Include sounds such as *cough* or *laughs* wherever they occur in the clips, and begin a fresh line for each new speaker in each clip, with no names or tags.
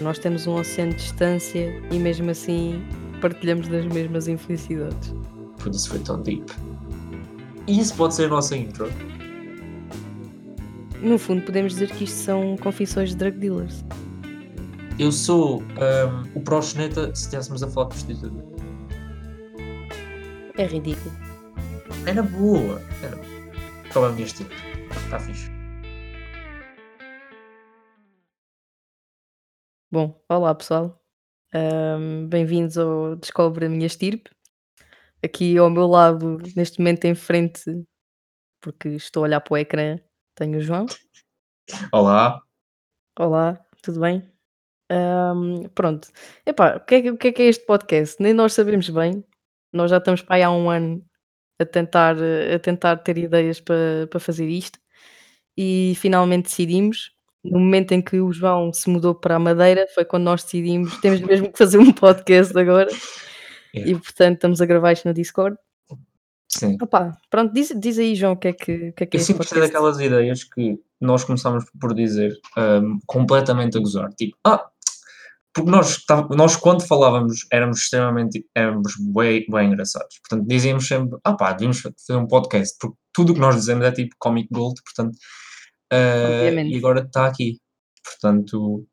Nós temos um oceano de distância e mesmo assim partilhamos das mesmas infelicidades.
Por isso foi tão deep. E isso pode ser a nossa intro.
No fundo, podemos dizer que isto são confissões de drug dealers.
Eu sou um, o proxeneta se estivéssemos a falar de prostituta.
É ridículo.
Era boa. Era... Qual é o meu estilo? Está fixe.
Bom, olá pessoal. Ahm, Bem-vindos ao Descobre a Minha Estirpe. Aqui ao meu lado, neste momento em frente, porque estou a olhar para o ecrã, tenho o João.
Olá.
Olá, tudo bem? Ahm, pronto. Epá, o que, é, que- o que é que é este podcast? Nem nós sabemos bem. Nós já estamos para aí há um ano a tentar, eh, a tentar ter ideias para, para fazer isto e finalmente decidimos. No momento em que o João se mudou para a Madeira, foi quando nós decidimos, temos mesmo que fazer um podcast agora
É.
e portanto estamos a gravar isto no Discord.
Sim.
Opá, pronto, diz, diz aí, João, o que é que, o que, é, que é
Eu sempre gostei daquelas ideias que nós começámos por dizer um, completamente a gozar. Tipo, ah, porque nós, nós quando falávamos éramos extremamente, éramos bem, bem engraçados. Portanto, dizíamos sempre, ah pá, devíamos fazer um podcast, porque tudo o que nós dizemos é tipo comic gold, portanto, uh,
Obviamente.
e agora está aqui. Portanto,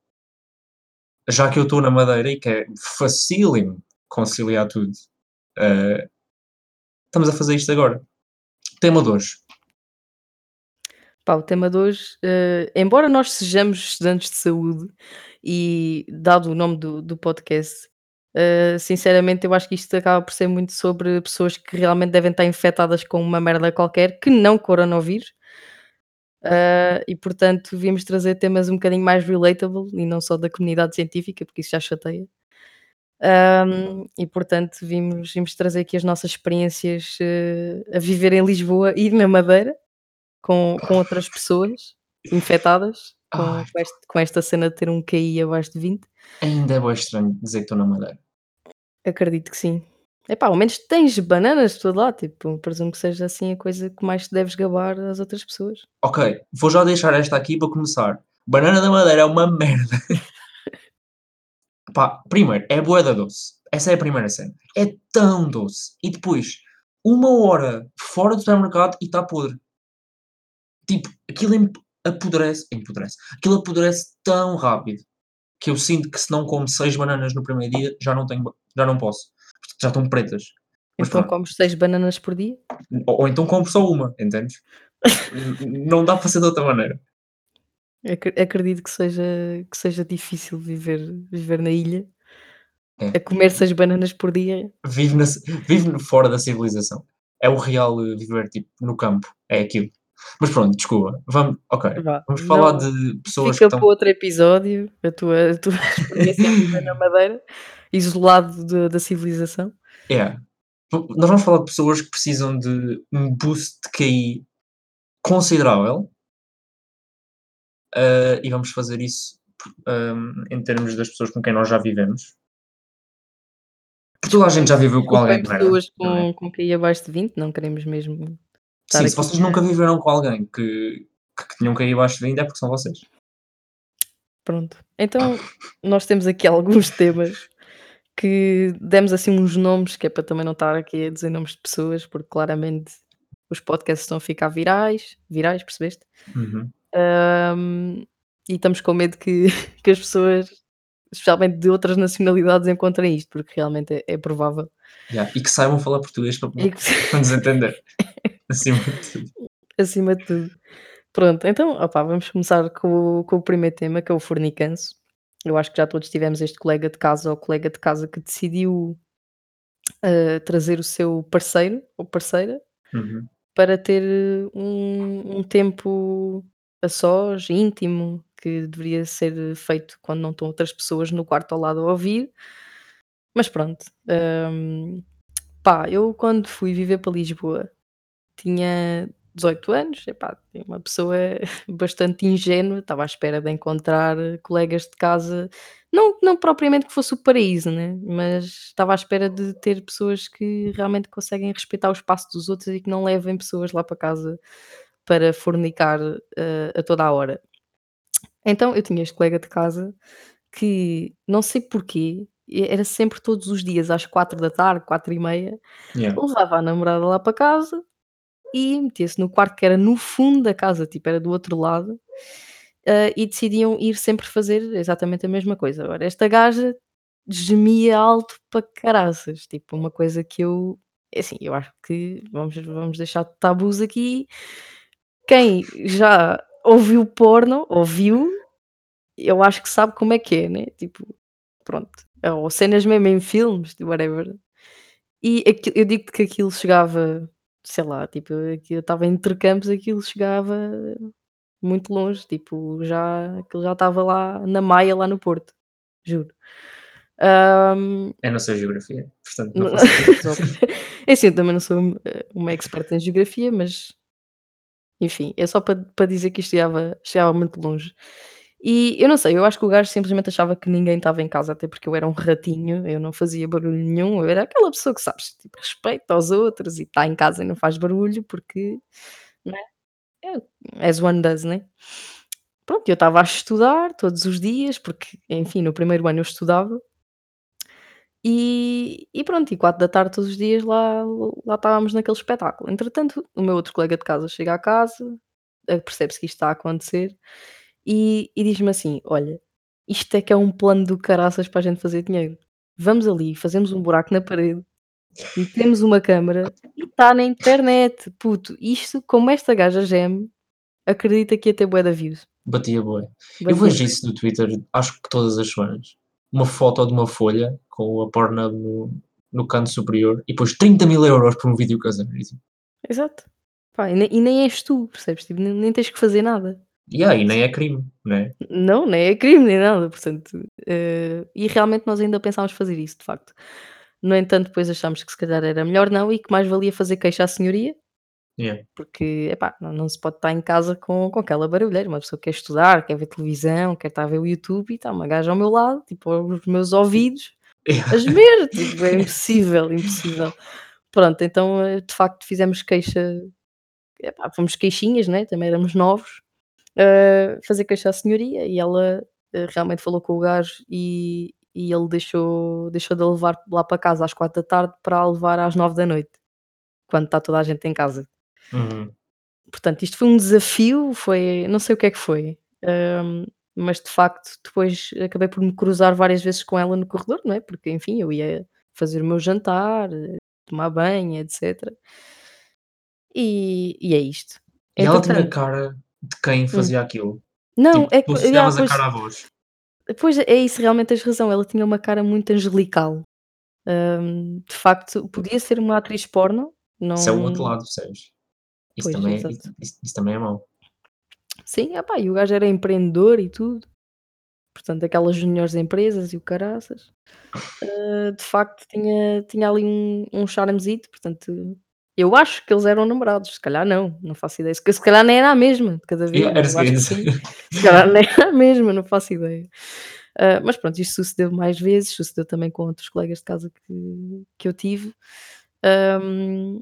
já que eu estou na Madeira e que é facílimo conciliar tudo, uh, estamos a fazer isto agora. Tema de hoje.
Pá, o tema de hoje, eh, embora nós sejamos estudantes de saúde e dado o nome do, do podcast, eh, sinceramente eu acho que isto acaba por ser muito sobre pessoas que realmente devem estar infectadas com uma merda qualquer que não coronavírus. Eh, e portanto vimos trazer temas um bocadinho mais relatable e não só da comunidade científica, porque isso já chateia. Ahm, e portanto vimos, vimos trazer aqui as nossas experiências eh, a viver em Lisboa e na Madeira com, com outras pessoas infectadas com, com este- com esta cena de ter um QI abaixo de 20.
Ainda é bem estranho dizer que estou na Madeira.
Acredito que sim. Epá, ao menos tens bananas de todo lado, tipo, presumo que seja assim a coisa que mais te deves gabar às outras pessoas.
Ok, vou já deixar esta aqui para começar. Banana da Madeira é uma merda. *laughs* Pá, primeiro, é boa da doce. Essa é a primeira cena. É tão doce. E depois, uma hora fora do supermercado e está podre. Tipo, aquilo apodrece, empodrece. Aquilo apodrece tão rápido que eu sinto que se não como seis bananas no primeiro dia, já não tenho, já não posso. Já estão pretas. Mas
Então
pronto.
comes seis bananas por dia?
Ou, ou então compro só uma, entendes? *laughs* Não dá para ser de outra maneira.
Acre- Acredito que seja, que seja difícil viver, viver na ilha.
É.
A comer seis bananas por dia.
vive, na, vive fora da civilização. É o real eh, viver tipo no campo. É aquilo. Mas pronto, desculpa. Vamos, ok.
Vá,
Vamos falar
não-
de pessoas
Fica
que
para
estão.
outro episódio a tua, a tua *laughs* experiência na Madeira, isolado de- da civilização.
É. Nós vamos falar de pessoas que precisam de um boost de QI considerável. eh, e vamos fazer isso ehm, em termos das pessoas com quem nós já vivemos. Porque toda a gente já viveu com alguém
pessoas
é?
com, com QI abaixo de 20, não queremos mesmo.
Sim, se vocês nunca viveram com alguém que, que, tinham QI abaixo de 20 é porque são vocês.
Pronto. Então, *laughs* nós temos aqui alguns temas que demos assim uns nomes, que é para também não estar aqui a dizer nomes de pessoas, porque claramente os podcasts estão a ficar virais, virais, percebeste?
Uhum.
Ahm, e estamos com medo que, *laughs* que as pessoas, especialmente de outras nacionalidades, encontrem isto, porque realmente é, é provável.
Yeah, E que saibam falar português para,
que- *laughs*
para nos entender. Acima de tudo.
acima de tudo. Pronto, então, opá, vamos começar com, o- com o primeiro tema, que é o fornicanço. Eu acho que já todos tivemos este colega de casa ou colega de casa que decidiu ah, trazer o seu parceiro ou parceira
Uhum.
para ter eh, um, um tempo a sós, íntimo, que deveria ser feito quando não estão outras pessoas no quarto ao lado a ouvir. Mas pronto. hum, pá, eu quando fui viver para Lisboa tinha 18 anos, epá, uma pessoa *laughs* bastante ingênua, estava à espera de encontrar colegas de casa, não, não propriamente que fosse o paraíso, né? mas estava à espera de ter pessoas que realmente conseguem respeitar o espaço dos outros e que não levem pessoas lá para casa para fornicar eh, a toda a hora. Então eu tinha este colega de casa que não sei porquê, e era sempre todos os dias às 16h, 16h30,
Yeah.
levava a namorada lá para casa e metia-se no quarto que era no fundo da casa, tipo, era do outro lado, hã, e decidiam ir sempre fazer exatamente a mesma coisa. Agora esta gaja gemia alto para caraças, tipo, uma coisa que eu é assim, eu acho que vamos vamos deixar de tabus aqui, quem já ouviu porno, ouviu, eu acho que sabe como é que é, né, tipo, pronto, ou cenas mesmo em filmes, whatever. E aqui eu digo-te que aquilo chegava, sei lá, tipo, aquilo estava entre campos, aquilo chegava muito longe, tipo, já aquilo já estava lá na Maia, lá no Porto, juro. Hã,
Eu não sei geografia, portanto não *laughs*
é assim, eu também não sou, uma expert em geografia, mas enfim, é só para para dizer que isto chegava chegava muito longe. E eu não sei, eu acho que o gajo simplesmente achava que ninguém estava em casa, até porque eu era um ratinho, eu não fazia barulho nenhum, eu era aquela pessoa que sabes, tipo, respeita aos outros e está em casa e não faz barulho porque, né, é as one does, né. Pronto, eu estava a estudar todos os dias, porque, enfim, no primeiro ano eu estudava e e pronto, e 16h todos os dias lá lá estávamos naquele espetáculo. Entretanto, o meu outro colega de casa chega à casa, percebe-se que isto está a acontecer e e diz-me assim: "Olha, isto é que é um plano do caraças para a gente fazer dinheiro. Vamos ali, fazemos um buraco na parede, metemos uma câmara e está na internet, puto, isto como esta gaja geme, acredita que ia ter bué de views".
Batia bué. Eu vejo isso no Twitter, acho que todas as semanas. Uma foto de uma folha com a Pornhub no no canto superior e depois 30.000€ por um vídeo tipo,
Exato. Pá, e nem e nem és tu, percebes? Tipo, nem nem tens que fazer nada.
E nem é crime, né?
Não, nem é crime nem nada, portanto, eh, e realmente nós ainda pensámos fazer isso, de facto. No entanto, depois achámos que se calhar era melhor não e que mais valia fazer queixa à senhoria,
Yeah.
porque, epá, não não se pode estar em casa com com aquela barulheira, uma pessoa quer estudar, quer ver televisão, quer estar a ver o YouTube e está uma gaja ao meu lado, tipo, aos meus ouvidos, a gemer, *laughs* tipo, é impossível, impossível. Pronto, então, eh, de facto fizemos queixa, epá, fomos queixinhas, né, também éramos novos, fazer queixa à senhoria e ela, eh, realmente falou com o gajo e e ele deixou deixou de a levar lá para casa às 16h para a levar às 21h, quando está toda a gente em casa.
Uhum.
Portanto, isto foi um desafio, foi não sei o que é que foi, hum, mas de facto depois acabei por me cruzar várias vezes com ela no corredor, não é, porque enfim, eu ia fazer o meu jantar, tomar banho, etcétera. E e é isto.
E ela tinha cara de quem
hum.
fazia aquilo.
Não,
Tipo,
é
tu
que yeah,
associavas a
pois
cara à voz.
pois é isso, realmente tens razão, ela tinha uma cara muito angelical. Hum, de facto, podia ser uma atriz porno,
Isso é o outro
não
lado, percebes? Isso
pois,
também é isso isso também é mau.
Sim, epá, e o gajo era empreendedor e tudo, portanto aquelas juniores empresas e o caraças. Hã, de facto tinha tinha ali um um charmezito, portanto, eu acho que eles eram namorados, se calhar não, não faço ideia, se ca se calhar nem era a mesma de cada vez,
era
eu
isso que eu
acho
ia
que sim,
dizer. *laughs*
se calhar nem era a mesma, não faço ideia. Hã, mas pronto, isto sucedeu mais vezes, sucedeu também com outros colegas de casa que que eu tive, hum,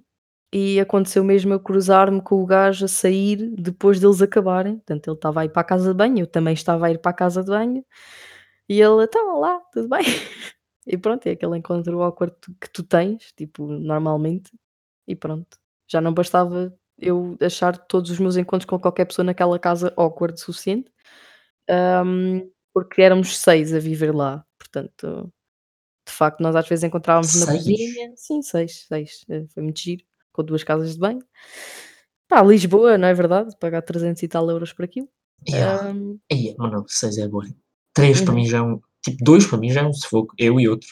e aconteceu mesmo eu cruzar-me com o gajo a sair depois deles acabarem, portanto ele estava a ir para a casa de banho, eu também estava a ir para a casa de banho, e ele: "Então, olá, tudo bem?" *laughs* E pronto, é aquele encontro awkward tu que tu tens, tipo, normalmente, e pronto. Já não bastava eu achar todos os meus encontros com qualquer pessoa naquela casa awkward o suficiente, hum, porque éramos 6 a viver lá, portanto, de facto nós às vezes encontrávamos na
6?
cozinha sim, 6, 6, eh, foi muito giro, com 2 casas de banho. Pá, Lisboa, não é verdade? Pagar 300 e tal euros por aquilo.
Yeah.
Hum,
Eia, mano, 6 é. 3 para
uhum.
mim já é um tipo, 2 para mim já é um sufoco, eu e outro.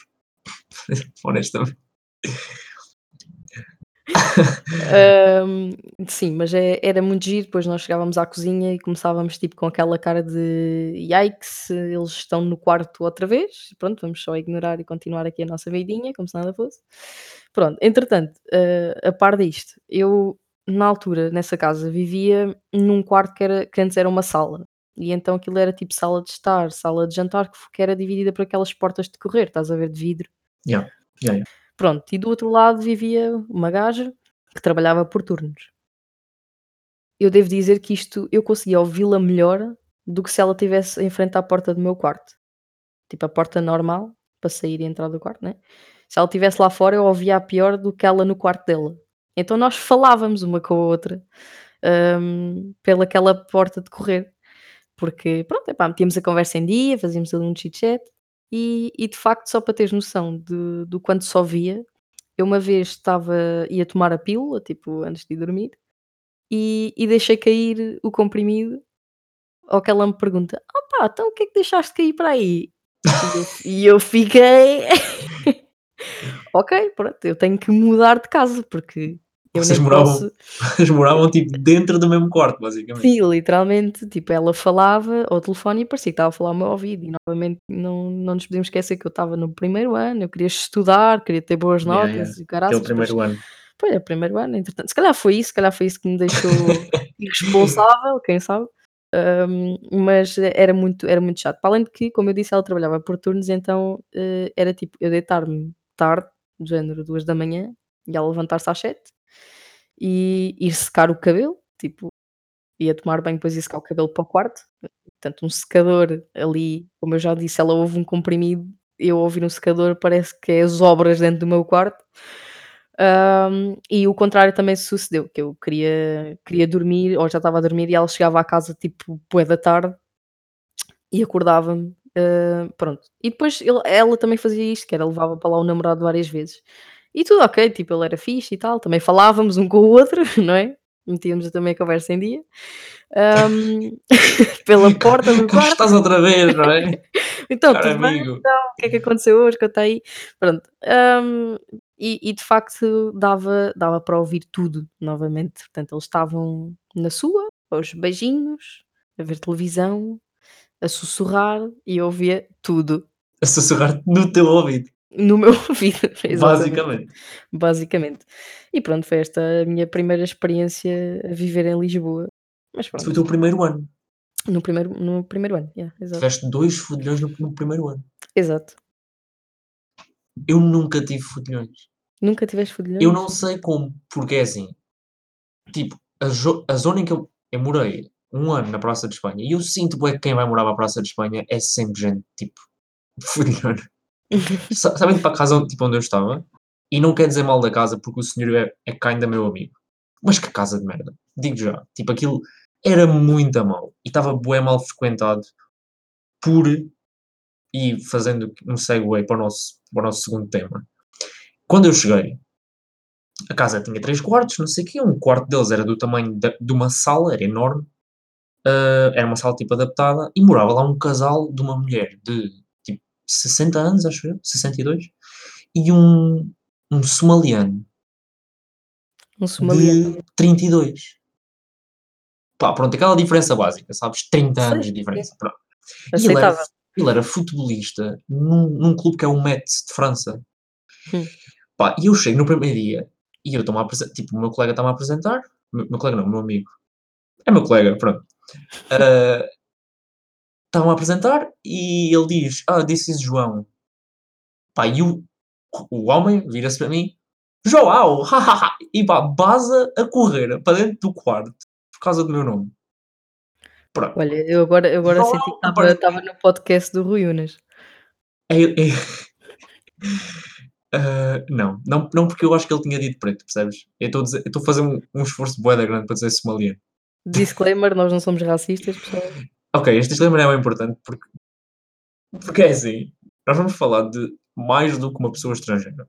*laughs* Honestamente.
Sim, mas é era muito giro, depois nós chegávamos à cozinha e começávamos, tipo, com aquela cara de: "Yikes, eles estão no quarto outra vez, pronto, vamos só ignorar e continuar aqui a nossa vidinha como se nada fosse". Pronto, entretanto, eh, a par disto, eu na altura, nessa casa, vivia num quarto que era que antes era uma sala, e então aquilo era tipo sala de estar, sala de jantar, que que era dividida por aquelas portas de correr, estás a ver, de vidro.
Yeah, yeah, yeah.
Pronto, e do outro lado vivia uma gaja que trabalhava por turnos. Eu devo dizer que isto eu conseguia ouvi-la melhor do que se ela estivesse em frente à porta do meu quarto. tipo a porta normal, para sair e entrar do quarto, né, se ela estivesse lá fora eu ouvia-a pior do que ela no quarto dela. Então nós falávamos uma com a outra, hum, pelaquela porta de correr, porque pronto, epá, metíamos a conversa em dia, fazíamos ali um chit-chat e e de facto só para teres noção de do quanto só via, eu uma vez estava ia tomar a pílula, tipo antes de ir dormir, e e deixei cair o comprimido, ao que ela me pergunta: "Opá, então o que é que deixaste cair para aí?" E eu fiquei *laughs* Ok, pronto, eu tenho que mudar de casa, porque eu
Vocês moravam
posso *laughs*
vocês moravam, tipo, dentro do mesmo quarto, basicamente.
Sim, literalmente, tipo, ela falava ao telefone e parecia que estava a falar ao meu ouvido e novamente não não nos podemos esquecer que eu estava no primeiro ano, eu queria estudar, queria ter boas
Yeah, yeah.
notas e o
Aquele
caraças, depois
primeiro ano.
pois, é o primeiro ano, entretanto, se calhar foi isso, se calhar foi isso que me deixou *laughs* irresponsável, quem sabe, hum, mas era muito era muito chato. Para além de que, como eu disse, ela trabalhava por turnos, então, eh, era tipo eu deitar-me tarde, do género 2h, e ela levantar-se às 7 e ir secar o cabelo, tipo, ia tomar banho, depois ia secar o cabelo para o quarto, portanto um secador ali, como eu já disse, ela ouve um comprimido, eu ouvir um secador parece que é as obras dentro do meu quarto. Hum, e o contrário também sucedeu, que eu queria queria dormir, ou já estava a dormir e ela chegava à casa tipo bué da tarde e acordava-me, hã, pronto. E depois ele ela também fazia isto, que era levava para lá o namorado várias vezes. E tudo ok, tipo, ele era fixe e tal, também falávamos um com o outro, *laughs* não é, metíamos também a conversa em dia, hum, *laughs* pela porta do quarto.
estás outra vez, não é? *laughs*
Então,
Caro
tudo bem?
amigo.
Então, o que é que aconteceu hoje? Conta aí. Pronto, hum, e e de facto dava dava para ouvir tudo novamente, portanto eles estavam na sua, aos beijinhos, a ver televisão, a sussurrar e eu ouvia tudo.
A sussurrar no teu ouvido.
No meu *laughs* ouvido,
Basicamente.
basicamente. E pronto, foi esta a minha primeira experiência a viver em Lisboa, mas
Esse foi o
pronto.
teu primeiro ano.
No primeiro no primeiro ano, yeah, exato.
Tiveste 2 fudilhões no no primeiro ano.
Exato.
Eu nunca tive fudilhões.
Nunca tiveste
Eu não
fudilhões?
sei como, porque é assim, tipo, a a zona em que eu eu morei 1 ano na Praça de Espanha e eu sinto que quem vai morar para a Praça de Espanha é sempre gente, tipo, *laughs* fudilhona. *laughs* Sa sabem para a casa onde tipo, onde eu estava? E não quer dizer mal da casa, porque o senhor é é kinda meu amigo, mas que casa de merda, digo já, tipo aquilo era muito a mau. E estava bué mal frequentado por e fazendo um segue para o nosso para o nosso segundo tema. Quando eu cheguei, a casa tinha 3 quartos, não sei o quê, um quarto deles era do tamanho da de uma sala, era enorme, hã, era uma sala tipo adaptada. E morava lá um casal de uma mulher de tipo 60 anos, acho eu, 62, e um um somaliano
Um somaliano.
de 32. Pá, pronto, aquela diferença básica, sabes, 30
Sei,
anos de diferença, pronto. E ele era ele era futebolista num num clube que é o Metz de França.
Hum.
Pá, e eu chego no primeiro dia e eu estou-me a apresen tipo, o meu colega está-me a apresentar, meu meu colega não, meu amigo, é meu colega, pronto. Hã, *laughs* está-me a apresentar e ele diz: "Ah, this is João". Pá, e o o homem vira-se para mim: "João, *laughs* hahaha", e pá, baza a correr para dentro do quarto por causa do meu nome. Pronto.
Olha, eu agora eu agora senti que
João
estava estava no podcast do Rui Unas.
É é Hã, *laughs* não, não não porque eu acho que ele tinha dito preto, percebes? Eu estou a fazer um um esforço bué da grande para dizer somaliano.
Disclaimer, nós não somos racistas, pessoal. *laughs*
Ok, este disclaimer é bem importante porque porque é assim, nós vamos falar de mais do que uma pessoa estrangeira,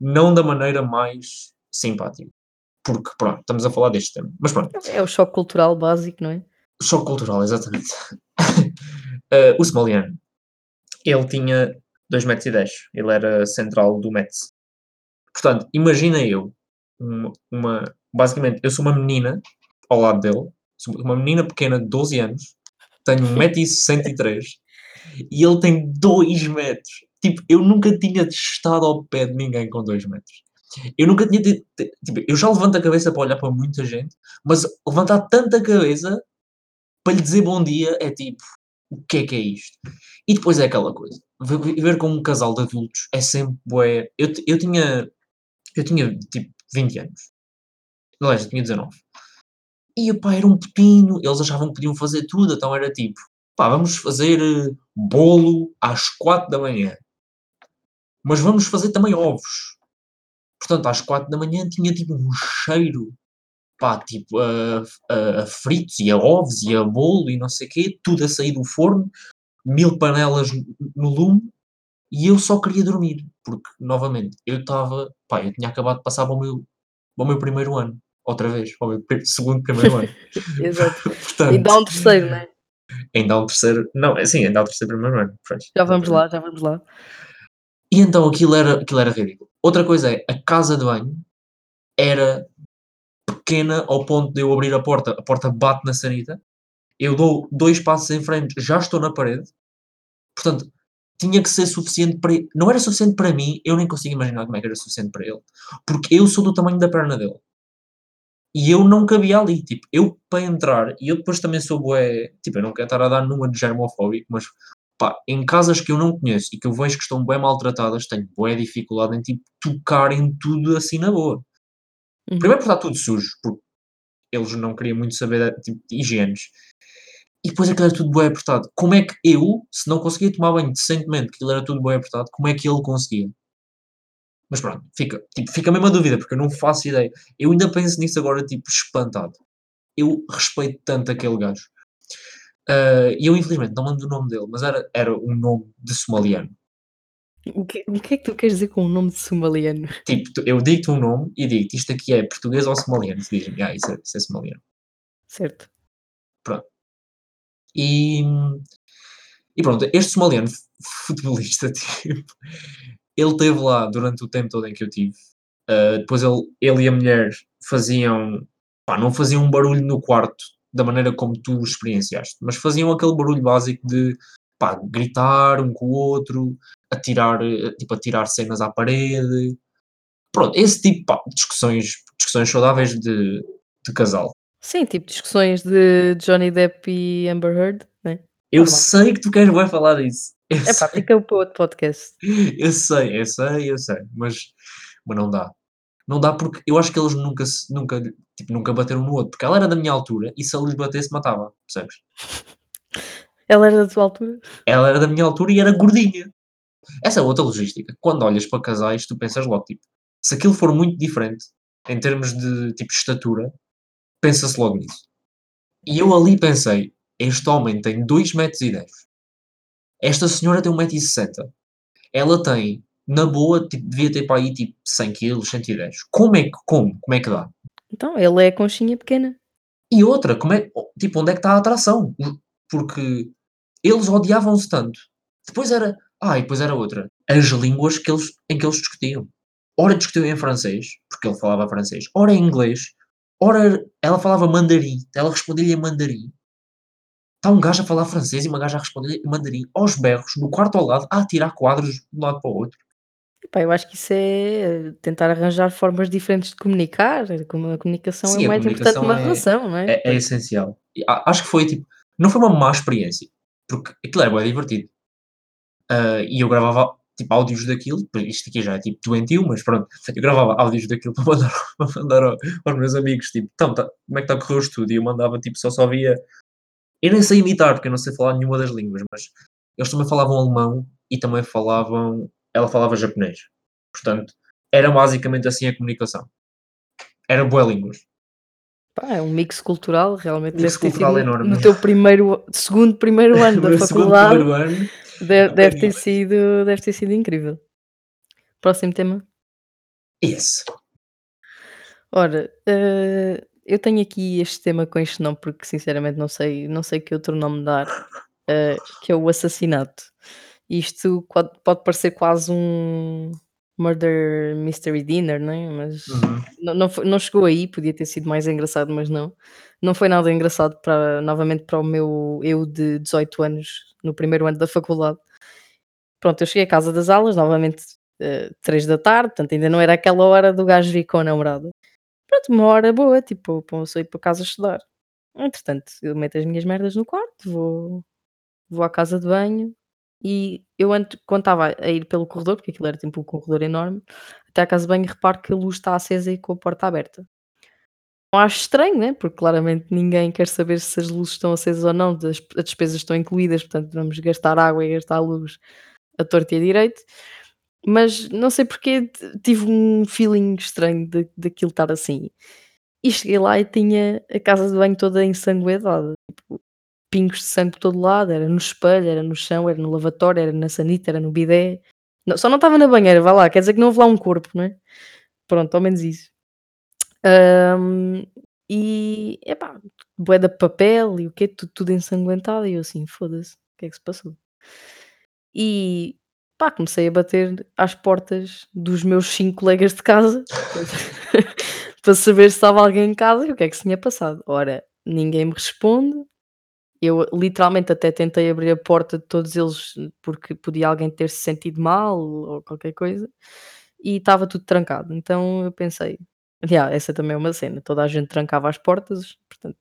não da maneira mais simpática, porque pronto, estamos a falar deste tema, mas pronto,
É o choque cultural básico, não é?
choque cultural, exatamente. Hã, *laughs* o somaliano, ele tinha 2 metros e 10, ele era central do Metz. Portanto, imagina eu, uma uma basicamente, eu sou uma menina ao lado dele, sou uma menina pequena de 12 anos, tenho 1,63m e ele tem 2 metros. Tipo, eu nunca tinha estado ao pé de ninguém com 2 metros. Eu nunca tinha tipo, eu já levanto a cabeça para olhar para muita gente, mas levantar tanto a cabeça para lhe dizer bom dia é tipo: "O que é que é isto?". E depois é aquela coisa, ve viver com um casal de adultos é sempre bué eu eu tinha eu tinha tipo 20 anos. Aliás, eu tinha 19. E epá, era um pepino, eles achavam que podiam fazer tudo, então era tipo: "Pá, vamos fazer, eh, bolo às 4h. Mas vamos fazer também ovos. Portanto, às 4h tinha tipo um cheiro, pá, tipo, a a a fritos e a ovos e a bolo e não sei quê, tudo a sair do forno, 1000 panelas no lume, e eu só queria dormir, porque novamente, eu estava pá, eu tinha acabado de passar para o meu para o meu 1º ano, outra vez, para o meu segundo, 1º ano. *laughs*
Exato.
Portanto
Ainda há um terceiro, não é?
ainda há um terceiro não, é sim, ainda há o terceiro 1º ano, pois,
Já vamos lá, já vamos lá.
E então aquilo era aquilo era ridículo. Outra coisa é, a casa de banho era pequena ao ponto de eu abrir a porta, a porta bate na sanita, eu dou 2 passos em frente, já estou na parede, portanto, tinha que ser suficiente para e não era suficiente para mim, eu nem consigo imaginar como é que era suficiente para ele, porque eu sou do tamanho da perna dele. E eu não cabia ali, tipo, eu para entrar e eu depois também sou bué tipo, eu não quero estar a dar numa de germofóbico, mas, pá, em casas que eu não conheço e que eu vejo que estão bué maltratadas, tenho bué dificuldade em, tipo, tocar em tudo assim na boa.
Uhum.
Primeiro porque está tudo sujo, porque eles não queriam muito saber, tipo, de higienes. E depois aquilo era tudo bué apertado. Como é que eu, se não conseguia tomar banho decentemente, que aquilo era tudo bué apertado, como é que ele conseguia? Mas pronto, fica, tipo, fica mesmo a dúvida, porque eu não faço ideia. Eu ainda penso nisso agora, tipo, espantado. Eu respeito tanto aquele gajo. Ah, e eu infelizmente não lembro do nome dele, mas era era um nome de somaliano.
O que o que é que tu queres dizer com o nome de somaliano?
Tipo, eu digo-te um nome e digo-te: "Isto aqui é português ou somaliano?" E tu dizes-me: "Ah, isso é isso é somaliano."
Certo.
Pronto. E e pronto, este somaliano fu futebolista, *laughs* tipo, ele esteve lá durante o tempo todo em que eu tive. Ah, depois ele ele e a mulher faziam pá, não faziam um barulho no quarto da maneira como tu experienciaste, mas faziam aquele barulho básico de, pá, gritar um com o outro, atirar, tipo, atirar cenas à parede. Pronto, esse tipo, pá, discussões discussões saudáveis de de casal.
Sim, tipo discussões de Johnny Depp e Amber Heard, né,
Eu
normal.
sei que tu queres bué falar disso.
Epá,
sei.
fica para outro podcast.
Eu sei, eu sei, eu sei, mas mas não dá. Não dá porque eu acho que eles nunca nunca, tipo, nunca bateram no outro, porque ela era da minha altura e se ele lhes batesse matava, percebes?
Ela era da tua altura?
Ela era da minha altura e era gordinha. Essa é outra logística. Quando olhas para casais, tu pensas logo, tipo, se aquilo for muito diferente em termos de, tipo, estatura, pensa-se logo nisso. E eu ali pensei: "Este homem tem 2,10 m. Esta senhora tem 1,60 m. Ela tem, na boa, tipo, devia ter para aí, tipo, 100 quilos, 110. Como é que como? Como é que dá?"
Então, ele é a conchinha pequena.
E outra, como é tipo, onde é que está a atração? Porque eles odiavam-se tanto. Depois era ah, e depois era outra, as línguas que eles em que eles discutiam. Ora discutiam em francês, porque ele falava francês, ora em inglês, ora ela falava mandarim, ela respondia-lhe em mandarim. Está um gajo a falar francês e uma gaja a responder em mandarim, aos berros, no quarto ao lado, a atirar quadros de um lado para o outro.
Epá, eu acho que isso é tentar arranjar formas diferentes de comunicar, como a comunicação é
Sim, a
mais importante
comunicação
numa
é
relação, não é?
é é essencial. E a acho que foi tipo não foi uma má experiência, porque aquilo era bué divertido. Ah, e eu gravava, tipo, áudios daquilo, isto aqui já é tipo doentio, mas pronto, eu gravava áudios daquilo *laughs* para mandar para mandar ao aos meus amigos, tipo: "Então, tá como é que está a correr o estúdio?" E eu mandava, tipo, só só via eu nem sei imitar, porque eu não sei falar nenhuma das línguas, mas eles também falavam alemão e também falavam ela falava japonês. Portanto, era basicamente assim a comunicação. Era bué línguas.
Pá, é um mix cultural, realmente
Mix
deve ter
cultural
no
enorme.
no teu primeiro segundo, primeiro ano *laughs* da
segundo,
faculdade,
primeiro ano,
de deve ter
apanhei.
sido deve ter sido incrível. Próximo tema?
Esse.
Ora, hã, eu tenho aqui este tema com este nome, porque sinceramente não sei não sei que outro nome dar, hã, que é o assassinato. Isto pode pode parecer quase um murder mystery dinner, não é, mas
Uhum.
não não não chegou aí, podia ter sido mais engraçado, mas não. Não foi nada engraçado para novamente para o meu eu de 18 anos, no primeiro ano da faculdade. Pronto, eu cheguei a casa das aulas, novamente, eh, 15h, portanto ainda não era aquela hora do gajo vir com a namorada. Pronto, uma hora boa, tipo, para uma ir para casa estudar. Entretanto, eu meto as minhas merdas no quarto, vou vou à casa de banho e eu quando estava a ir pelo corredor, porque aquilo era tipo um corredor enorme, até à casa de banho reparo que a luz está acesa e com a porta aberta. acho estranho, né, porque claramente ninguém quer saber se as luzes estão acesas ou não, as despesas estão incluídas, portanto vamos gastar água e gastar luz a torto e a direito. Mas não sei porque tive um feeling estranho daquilo estar assim. E cheguei lá e tinha a casa de banho toda ensanguentada, tipo, pingos de sangue por todo lado, era no espelho, era no chão, era no lavatório, era na sanita, era no bidé. Não, só não estava na banheira, vá lá, quer dizer que não houve lá um corpo, não é? Pronto, ao menos isso. Hum, e, epá, bué de papel e o quê, tudo tudo ensanguentado e eu assim: "Foda-se, o que é que se passou?" E, pá, comecei a bater às portas dos meus 5 colegas de casa *laughs* para saber se estava alguém em casa e o que é que se tinha passado. Ora, ninguém me responde. Eu literalmente até tentei abrir a porta de todos eles, porque podia alguém ter se sentido mal ou qualquer coisa, e estava tudo trancado. Então eu pensei: "Ya, essa também é uma cena", toda a gente trancava as portas, portanto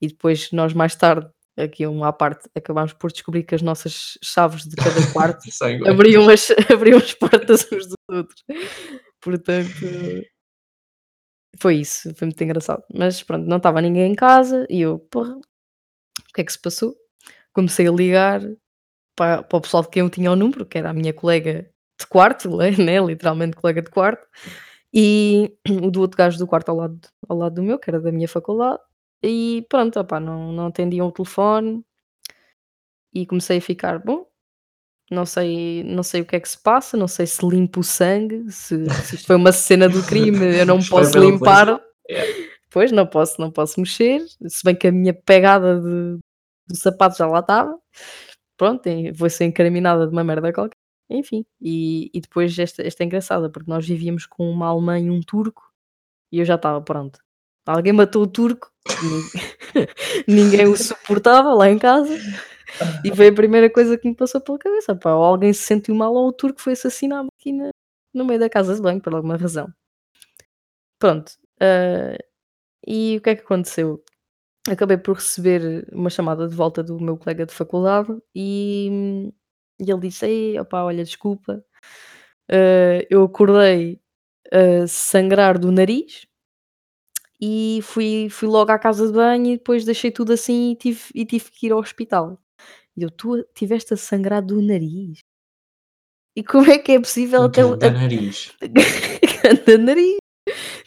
e depois nós mais tarde, aqui um à parte, acabámos por descobrir que as nossas chaves de cada *laughs* quarto
Sangue.
abriam as *laughs* abriam as portas uns dos outros. Portanto, foi isso, foi muito engraçado. Mas pronto, não estava ninguém em casa e eu: "Porra, o que é que se passou?" Comecei a ligar para para o pessoal de quem eu tinha o número, que era a minha colega de quarto, *laughs* né, literalmente colega de quarto, e *clears throat* o do outro gajo do quarto ao lado ao lado do meu, que era da minha faculdade, e pronto, opá, não não atendiam o telefone e comecei a ficar: "Bom, não sei não sei o que é que se passa, não sei se limpo o sangue, se se isto foi uma cena do crime, eu não *laughs* posso limpar".
Yeah.
Pois, não posso não posso mexer, se bem que a minha pegada de do sapato já lá estava. Pronto, vou ser incriminada de uma merda qualquer. Enfim, e e depois esta esta é engraçada, porque nós vivíamos com uma alemã e um turco, e eu já estava: "Pronto, alguém matou o turco, nin *laughs* ninguém o suportava lá em casa", e foi a primeira coisa que me passou pela cabeça: "Pá, ou alguém se sentiu mal ou o turco foi assassinado aqui na no meio da casa de banho por alguma razão". Pronto, hã, e o que é que aconteceu? Acabei por receber uma chamada de volta do meu colega de faculdade e e ele disse: "Ei, olha, desculpa, hã, eu acordei a sangrar do nariz e fui fui logo à casa de banho e depois deixei tudo assim e tive e tive que ir ao hospital". E eu: "Tu tiveste a sangrar do nariz? E como é que é possível até o
nariz. *laughs*
ganda nariz?"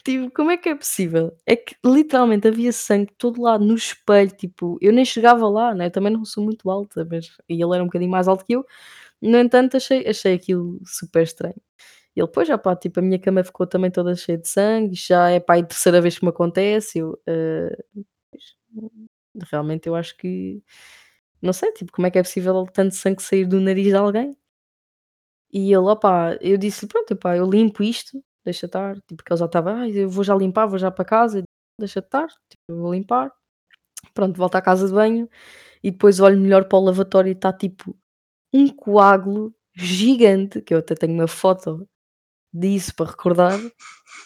Tipo, como é que é possível? É que literalmente havia sangue todo lado, no espelho, tipo, eu nem chegava lá, né, também não sou muito alta, mas e ele era um bocadinho mais alto que eu, no entanto achei achei aquilo super estranho. E ele: "Pois, opá, tipo, a minha cama ficou também toda cheia de sangue, já é pá aí terceira vez que me acontece", eu: "Hã, pois, hum, realmente eu acho que não sei, tipo, como é que é possível tanto sangue sair do nariz de alguém?" E ele: "Opá", eu disse: "Pronto, epá, eu limpo isto, deixa estar", tipo, porque ele já estava: "Ai, eu vou já limpar, vou já para casa", "Deixa estar, tipo, vou limpar". Pronto, volto à casa de banho e depois olho melhor para o lavatório e está tipo um coágulo gigante, que eu até tenho uma foto disso para recordar,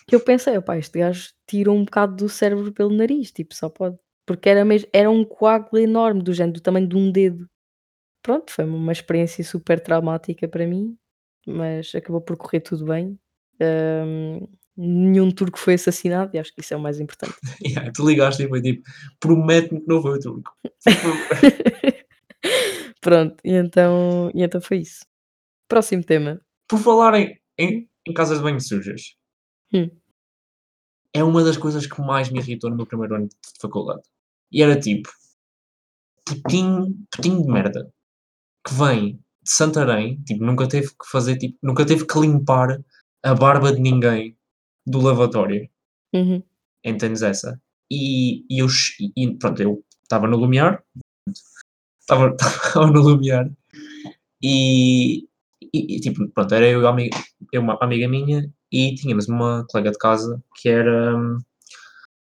que eu pensei: "Opá, este gajo tirou um bocado do cérebro pelo nariz, tipo, só pode", porque era mesmo era um coágulo enorme, do género do tamanho de um dedo. Pronto, foi uma experiência super traumática para mim, mas acabou por correr tudo bem. Hum, nenhum turco foi assassinado e acho que isso é o mais importante. *laughs*
Yeah, tu ligaste e foi tipo: "Promete-me que não foi o turco". *laughs*
Pronto, e então e então foi isso. Próximo tema.
por falar em em em casas de banho sujas,
Hum,
é uma das coisas que mais me irritou no meu primeiro ano de faculdade. E era tipo, putinho putinho de merda, que vem de Santarém, tipo, nunca teve que fazer, tipo, nunca teve que limpar a barba de ninguém do lavatório.
uhum,
Entendes essa? E e eu e pronto, eu estava no Lumiar, estava *laughs* no Lumiar e e e tipo, pronto, era eu e uma amiga eu uma amiga minha e tínhamos uma colega de casa que era,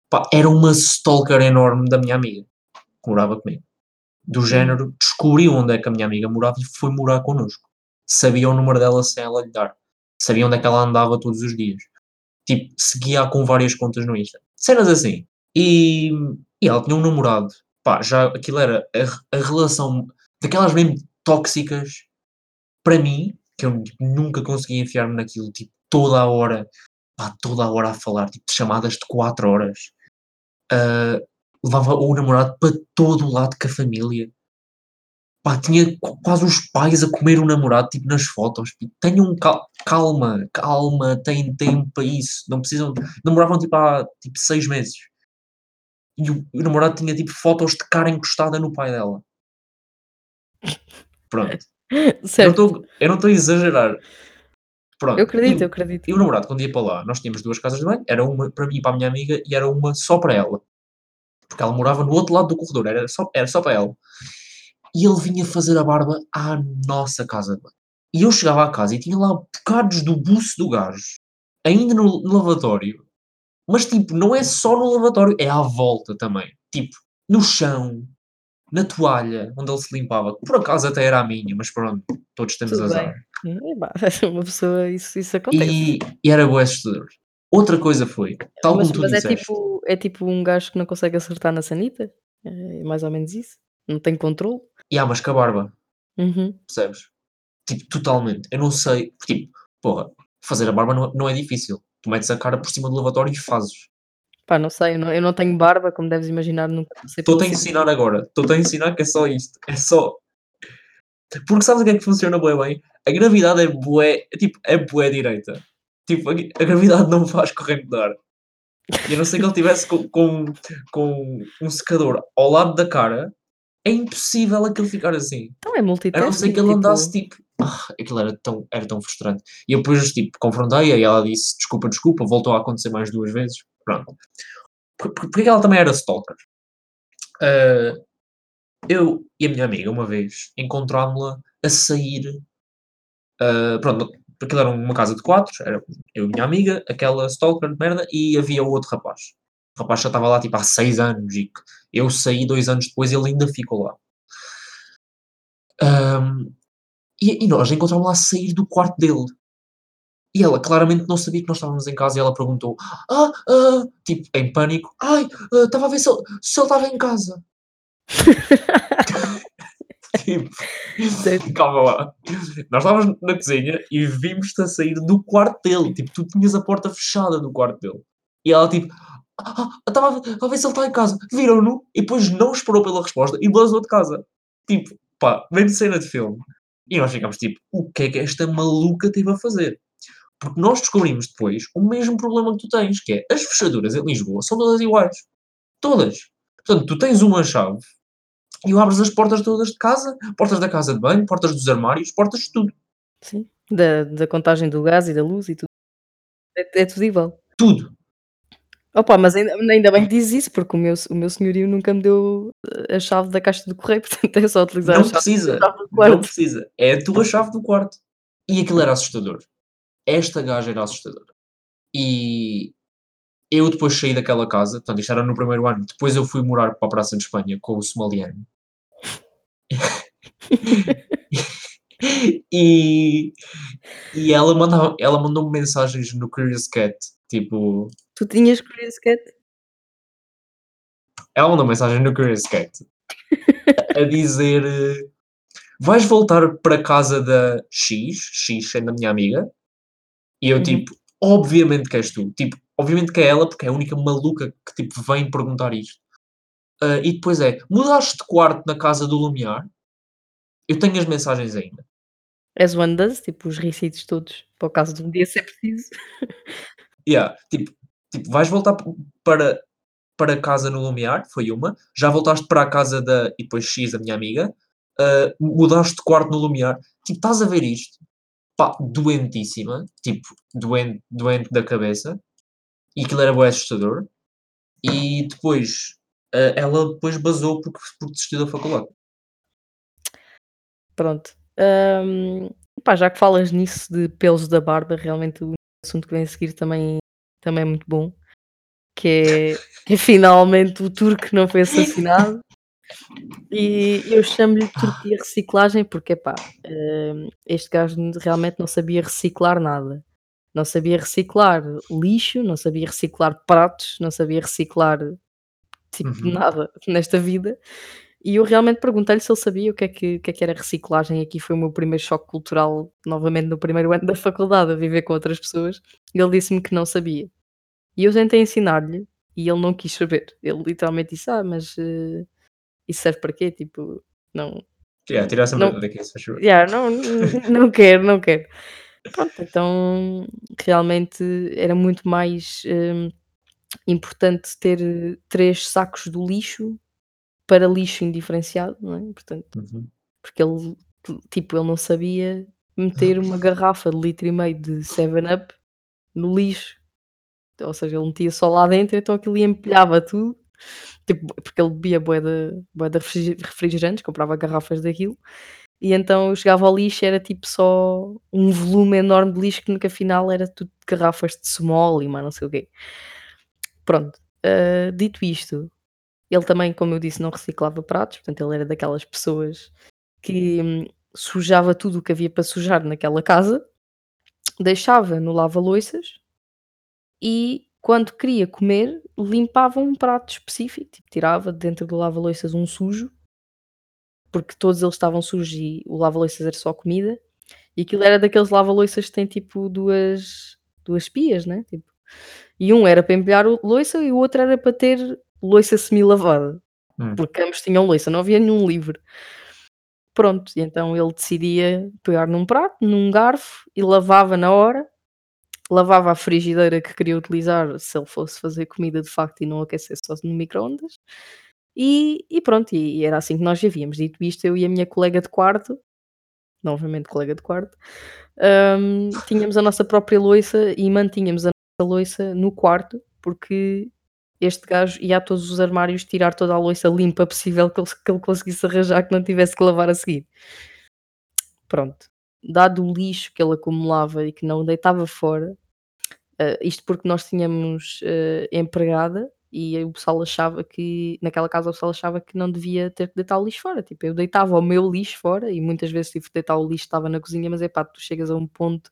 pá, era uma stalker enorme da minha amiga, que morava comigo. Do
uhum,
género, descobriu onde é que a minha amiga morava e foi morar connosco. Sabia o número dela sem ela lhe dar. Sabia onde é que ela andava todos os dias. Tipo, seguia-a com várias contas no Insta. Cenas assim. E, e ela tinha um namorado. Pá, já aquilo era a, a relação daquelas mesmo tóxicas para mim, que eu tipo, nunca conseguia enfiar-me naquilo, tipo, toda a hora, pá, toda a hora a falar, tipo, de chamadas de 4 horas. ah, levava o namorado para todo o lado com a família. Pá, tinha qu- quase os pais a comer o namorado, tipo, nas fotos. Tipo, Tenham cal- calma, calma, têm tempo para isso. Não precisam. Namoravam, tipo, há, tipo, seis meses. E o, o namorado tinha, tipo, fotos de cara encostada no pai dela. *laughs* Pronto. *laughs* Eu
Certo,
não tô- eu não estou a exagerar. Pronto.
eu acredito,
E-
eu acredito.
E o namorado, quando ia para lá, nós tínhamos duas casas de banho, era uma para mim e para a minha amiga e era uma só para ela. Porque ela morava no outro lado do corredor, era só, era só para ela. E ele vinha fazer a barba à nossa casa de banho. E eu chegava à casa e tinha lá bocados do buço do gajo, ainda no, no lavatório. Mas, tipo, não é só no lavatório, é à volta também. Tipo, no chão, na toalha, onde ele se limpava. Por acaso até era a minha, mas pronto, todos temos
Tudo bem.
azar.
Epá, *laughs* uma pessoa, isso, isso acontece.
E, e era bué assustador. Outra coisa foi, tal
Mas,
como tu
mas é
disseste,
tipo, é tipo um gajo que não consegue acertar na sanita? É mais ou menos isso? Não tem controle?
e há, mas com a barba,
Uhum.
percebes? Tipo, totalmente. Eu não sei, tipo, porra, fazer a barba não, não é difícil. Tu metes a cara por cima do lavatório e fazes.
Pá, não sei, eu não, eu não tenho barba, como deves imaginar, nunca
Estou-te
pela
a ensinar agora. Estou-te a ensinar que é só isto. É só. Porque sabes o que é que funciona bué bem? A gravidade é bué, é tipo, é bué direita. Tipo, a, a gravidade não faz corrente de ar. E a não ser que ele tivesse com, com, com um secador ao lado da cara, é impossível aquilo ficar assim.
Então é
A não
multitasking,
ser que ele
tipo,
andasse tipo. Ah, aquilo era tão, era tão frustrante. E eu depois, tipo, confrontei-a e ela disse: desculpa, desculpa, voltou a acontecer mais duas vezes. Pronto. Por- por- Porque ela também era stalker. Ah, eu e a minha amiga, uma vez, encontrámos-la a sair. ah, pronto, porque era uma casa de quatro, era eu e minha amiga, aquela stalker de merda, e havia outro rapaz. O rapaz já estava lá tipo há seis anos e eu saí dois anos depois e ele ainda ficou lá. Ahm, e, e nós encontramos lá a sair do quarto dele. E ela claramente não sabia que nós estávamos em casa e ela perguntou: Ah, ah, tipo, em pânico, ai, ah, estava a ver se ele, se ele estava em casa. *laughs* tipo, calma lá. Nós estávamos na cozinha e vimos-te a sair do quarto dele. Tipo, tu tinhas a porta fechada do quarto dele. E ela, tipo, ah, ah, estava a ver, a ver se ele está em casa. Viram-no? E depois não esperou pela resposta e vazou de casa. Tipo, pá, vem de cena de filme. E nós ficamos tipo, o que é que esta maluca teve a fazer? Porque nós descobrimos depois o mesmo problema que tu tens, que é as fechaduras em Lisboa são todas iguais. Todas. Portanto, tu tens uma chave e abres as portas todas de casa, portas da casa de banho, portas dos armários, portas de tudo.
Sim, da, da contagem do gás e da luz e tudo. É, é tudo igual.
Tudo.
Opa, mas ainda, ainda bem que dizes isso, porque o meu, o meu senhorio nunca me deu eh, a chave da caixa do correio, *laughs* portanto é só utilizar a
Não
chave,
precisa.
a chave do
Não
quarto.
precisa. É a tua chave do quarto. E aquilo era assustador. Esta gaja era assustadora. E eu depois saí daquela casa, portanto, isto era no primeiro ano, depois eu fui morar para a Praça de Espanha com o somaliano. *laughs* e, e ela, mandava, ela mandou-me mensagens no Curious Cat, tipo,
Tu tinhas Curious Cat?
ela mandou mensagem no Curious Cat a dizer vais voltar para a casa da X, X sendo a minha amiga, e eu
Uhum.
tipo, obviamente que és tu, tipo, obviamente que é ela, porque é a única maluca que tipo vem perguntar isto. Ah, e depois é, mudaste de quarto na casa do Lumiar? Eu tenho as mensagens ainda.
És does, tipo os recitos todos, para o caso de um dia ser preciso. *laughs*
Yeah, tipo, tipo, vais voltar para, para casa no Lumiar, foi uma. Já voltaste para a casa da, e depois X, a minha amiga. ah, mudaste de quarto no Lumiar. Tipo, estás a ver isto? Pá, doentíssima. Tipo, doente, doente da cabeça. E aquilo era bem assustador. E depois, ah, ela depois basou porque, porque desistiu da faculdade.
Pronto. Hum, pá, já que falas nisso de pelos da barba, realmente o assunto que vem a seguir também, também é muito bom. Que é, que é *laughs* finalmente o turco não foi assassinado. E eu chamo-lhe Turquia Reciclagem porque, pá, hum, este gajo realmente não sabia reciclar nada. Não sabia reciclar lixo, não sabia reciclar pratos, não sabia reciclar tipo
Uhum.
nada nesta vida. E eu realmente perguntei-lhe se ele sabia o que, é que, o que é que era reciclagem. E aqui foi o meu primeiro choque cultural, novamente no primeiro ano da faculdade, a viver com outras pessoas. E ele disse-me que não sabia. E eu tentei ensinar-lhe, e ele não quis saber. Ele literalmente disse: "Ah, mas, eh, isso serve para quê?" Tipo, não
Yeah, tira essa
não
daqui, se faz favor.
yeah, não *laughs* não quero, não quero. Pronto, então realmente era muito mais, hum, importante ter 3 sacos do lixo para lixo indiferenciado, não é, portanto,
Uhum.
porque ele, tipo, ele não sabia meter uma garrafa de litro e meio de 7 Up no lixo, ou seja, ele metia só lá dentro, então aquilo empilhava tudo, tipo, porque ele bebia bué de bué de refrigerantes, comprava garrafas daquilo, e então eu chegava ao lixo era tipo só um volume enorme de lixo que no que afinal era tudo garrafas de Smol e mais não sei o quê. Pronto, hã, dito isto, ele também, como eu disse, não reciclava pratos, portanto ele era daquelas pessoas que hum, sujava tudo o que havia para sujar naquela casa, deixava no lava-loiças e quando queria comer, limpava um prato específico, tipo, tirava de dentro do lava-loiças um sujo, porque todos eles estavam sujos e o lava-loiças era só comida, e aquilo era daqueles lava-loiças que têm tipo duas, duas pias, né? Tipo, e um era para empilhar o louça e o outro era para ter louça semi-lavada,
Hum.
porque ambos tinham louça, não havia nenhum livre. Pronto, e então ele decidia pegar num prato, num garfo e lavava na hora, lavava a frigideira que queria utilizar se ele fosse fazer comida de facto e não aquecesse só no micro-ondas, e, e pronto, e, e era assim que nós vivíamos. Dito isto, eu e a minha colega de quarto, novamente colega de quarto, hum, *laughs* tínhamos a nossa própria loiça e mantínhamos a nossa loiça no quarto, porque este gajo ia a todos os armários tirar toda a louça limpa possível que ele, que ele conseguisse arranjar que não tivesse que lavar a seguir. Pronto. Dado o lixo que ele acumulava e que não deitava fora, eh, isto porque nós tínhamos eh, empregada e o pessoal achava que, naquela casa, o pessoal achava que não devia ter que deitar o lixo fora. Tipo, eu deitava o meu lixo fora e muitas vezes tive que deitar o lixo estava na cozinha, mas é pá, tu chegas a um ponto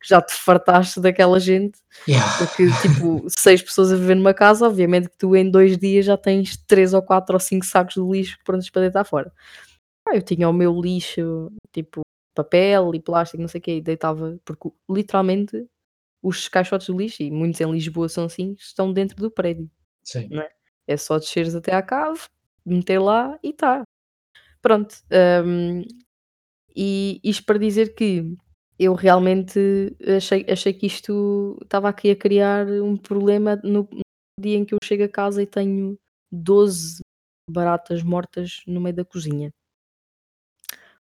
que já te fartaste daquela gente
Yeah.
porque, tipo, 6 pessoas a viver numa casa, obviamente que tu em 2 dias já tens 3 ou 4 ou 5 sacos de lixo prontos para deitar fora. Eu tinha o meu lixo, tipo, papel e plástico, não sei o quê, e deitava porque literalmente os caixotes de lixo, e muitos em Lisboa são assim, estão dentro do prédio,
Sim.
não é? É só desceres até à cave, meter lá e tá. Pronto, hum, e isto para dizer que eu realmente achei achei que isto estava aqui a criar um problema no no dia em que eu chego a casa e tenho 12 baratas mortas no meio da cozinha.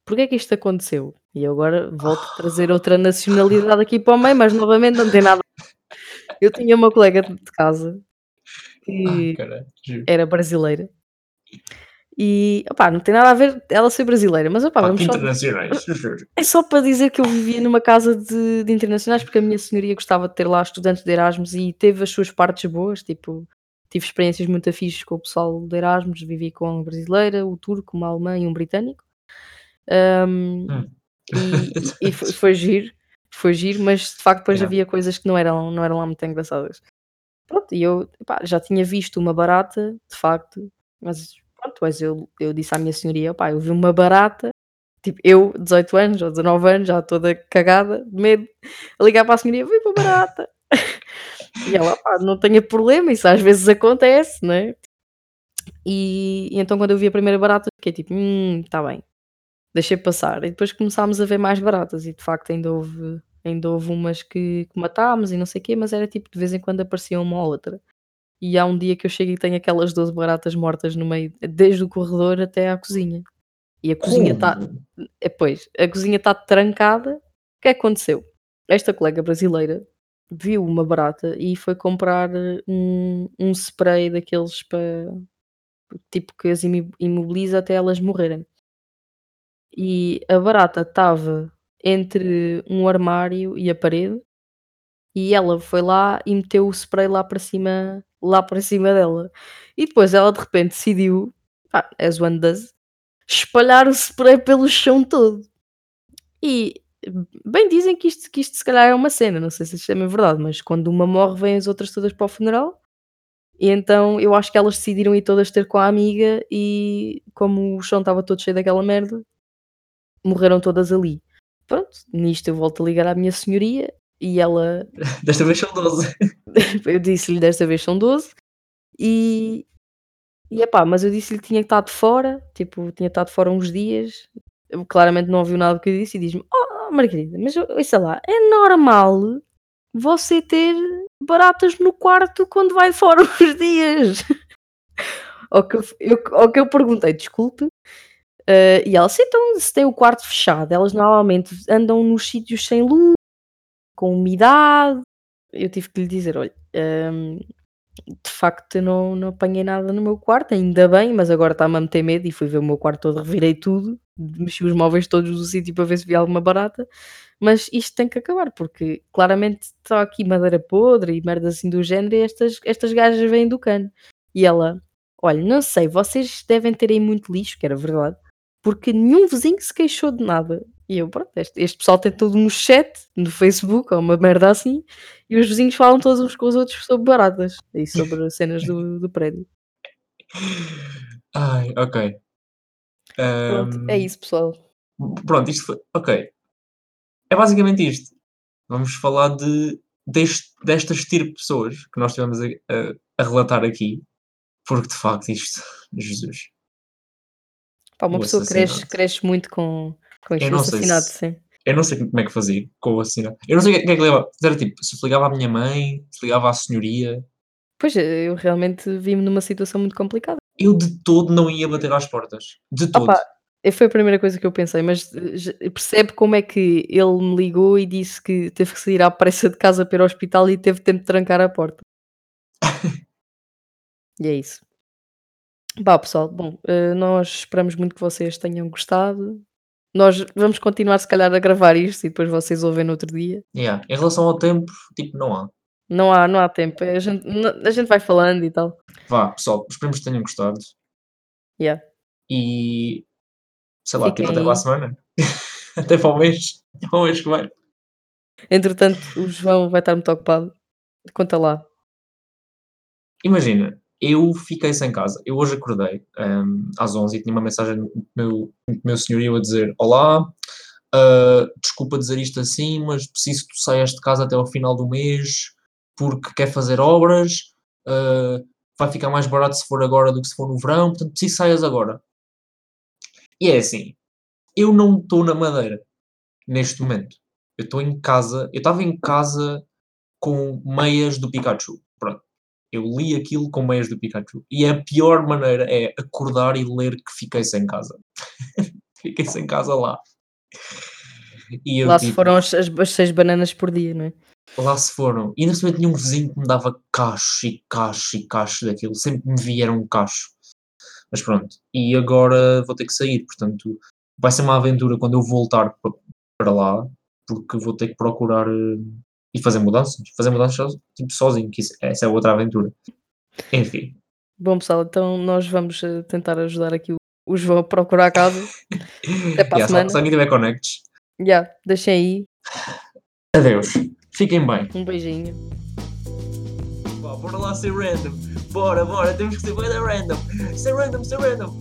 Porquê é que isto aconteceu? E eu agora volto a trazer *gasps* outra nacionalidade aqui para o meio, mas novamente não tem nada eu tinha uma colega de casa
Ah,
que
juro.
era brasileira e, opá, não tem nada a ver ela ser brasileira, mas opá,
Pá,
vamos só
internacionais, *laughs* juro.
É só para dizer que eu vivia numa casa de de internacionais, porque a minha senhoria gostava de ter lá estudantes de Erasmus e teve as suas partes boas, tipo, tive experiências muito fixes com o pessoal de Erasmus, vivi com uma brasileira, o turco, uma alemã e um britânico. Hum. e e e foi foi giro, foi giro, mas de facto depois
Yeah.
havia coisas que não eram não eram lá muito engraçadas. Pronto, e eu, epá, já tinha visto uma barata, de facto, mas pronto, mas eu eu disse à minha senhoria: "Opá, eu vi uma barata", tipo, eu, 18 anos ou 19 anos, já toda cagada de medo, a ligar para a senhoria: "Vi uma barata". *laughs* E ela: "Opá, não tenha problema, isso às vezes acontece, não é?". E e então quando eu vi a primeira barata fiquei tipo: "Hum, está bem". Deixei passar e depois começámos a ver mais baratas e de facto ainda houve ainda houve umas que que matámos e não sei o quê, mas era tipo de vez em quando aparecia uma ou outra. E há um dia que eu chego e tenho aquelas 12 baratas mortas no meio desde o corredor até à cozinha. E a cozinha está é, pois, a cozinha está trancada. O que é que aconteceu? Esta colega brasileira viu uma barata e foi comprar um um spray daqueles para tipo que as imobiliza até elas morrerem. E a barata estava entre um armário e a parede, e ela foi lá e meteu o spray lá para cima lá para cima dela. E depois ela de repente decidiu, pá, as one does, espalhar o spray pelo chão todo. E bem dizem que isto que isto se calhar é uma cena, não sei se isto é mesmo verdade, mas quando uma morre vêm as outras todas para o funeral, e então eu acho que elas decidiram ir todas ter com a amiga e como o chão estava todo cheio daquela merda, morreram todas ali. Pronto, nisto eu volto a ligar à minha senhoria e ela *laughs*
Desta vez são 12. *laughs*
eu disse-lhe desta vez são 12 E e epá, mas eu disse-lhe que tinha estado fora, tipo, tinha estado fora uns dias, ele claramente não ouviu nada do que eu disse e diz-me: "Oh Margarida, mas ouça lá, é normal você ter baratas no quarto quando vai fora *laughs* uns dias". Ao que eu eu ao que eu perguntei: "Desculpe?" Hã, e ela: "Sim, então se tem o quarto fechado, elas normalmente andam nos sítios sem luz, com umidade". Eu tive que lhe dizer: "Olha, hum, de facto não não apanhei nada no meu quarto, ainda bem, mas agora está-me a meter medo", e fui ver o meu quarto todo, revirei tudo, mexi os móveis todos do sítio para ver se via alguma barata, mas isto tem que acabar, porque claramente está aqui madeira podre e merdas assim do género e estas estas gajas vêm do cano. E ela: "Olha, não sei, vocês devem ter aí muito lixo", que era verdade, "porque nenhum vizinho se queixou de nada". E eu: "Pronto, este este pessoal tem tudo no chat, no Facebook ou uma merda assim, e os vizinhos falam todos uns com os outros sobre baratas e sobre cenas do do prédio".
Ai, ok.
Pronto, é isso pessoal.
pronto, isto foi ok. É basicamente isto. Vamos falar de deste destas de pessoas que nós estivemos a a a relatar aqui, porque de facto isto, *laughs* Jesus,
Pá, uma
o
pessoa cresce cresce muito com com isto, o assassinato,
se
sim.
eu não sei como é que fazia com o assassinato. Eu não sei o que é que ligava era tipo, se ligava à minha mãe, se ligava à senhoria,
Pois, eu realmente vi-me numa situação muito complicada.
eu de todo não ia bater às portas, de todo.
Opa, foi a primeira coisa que eu pensei, mas, eh, percebe como é que ele me ligou e disse que teve que sair à pressa de casa para ao hospital e teve tempo de trancar a porta. *laughs* E é isso. Bah, pessoal, bom, eh, nós esperamos muito que vocês tenham gostado. Nós vamos continuar se calhar a gravar isto e depois vocês ouvem no outro dia.
Yeah. Em relação ao tempo, tipo, não há.
Não há não há tempo, a gente n a gente vai falando e tal.
Vá, pessoal, esperemos que tenham gostado
Yeah.
e, sei lá,
Fiquem
tipo, até para a
aí.
semana. *laughs* Até para o mês. *laughs* Até para o mês que vem.
Entretanto, o João vai estar muito ocupado. Conta lá.
Imagina, eu fiquei sem casa. Eu hoje acordei, hum, às 11 e tinha uma mensagem do meu meu senhorio a dizer: "Olá, ah, desculpa dizer isto assim, mas preciso que tu saias de casa até ao final do mês, porque quer fazer obras, ah, vai ficar mais barato se for agora do que se for no verão, portanto preciso que saias agora". E é assim, eu não estou na Madeira, neste momento. Eu estou em casa eu estava em casa com meias do Pikachu. Eu li aquilo com meias do Pikachu. E a pior maneira é acordar e ler que fiquei sem casa. *laughs* Fiquei sem casa lá. E eu
Lá se
tipo,
foram as as 6 bananas por dia, não é?
lá se foram. E ainda cima tinha um vizinho que me dava cacho e cacho e cacho daquilo. Sempre me via era um cacho. Mas pronto. E agora vou ter que sair, portanto, vai ser uma aventura quando eu voltar pa- para lá, porque vou ter que procurar eh, e fazer mudanças. Fazer mudanças tipo sozinho, que isso- essa é outra aventura. Enfim.
Bom pessoal, então nós vamos, eh, tentar ajudar aqui o o João a procurar a casa. *laughs* Até para a
Yeah, se, se
semana.
alguém tiver connects,
Yeah, deixem aí.
adeus. Fiquem bem.
Um beijinho.
Pá, bora lá ser random. Bora, bora, temos que ser bem random. Ser random, ser random.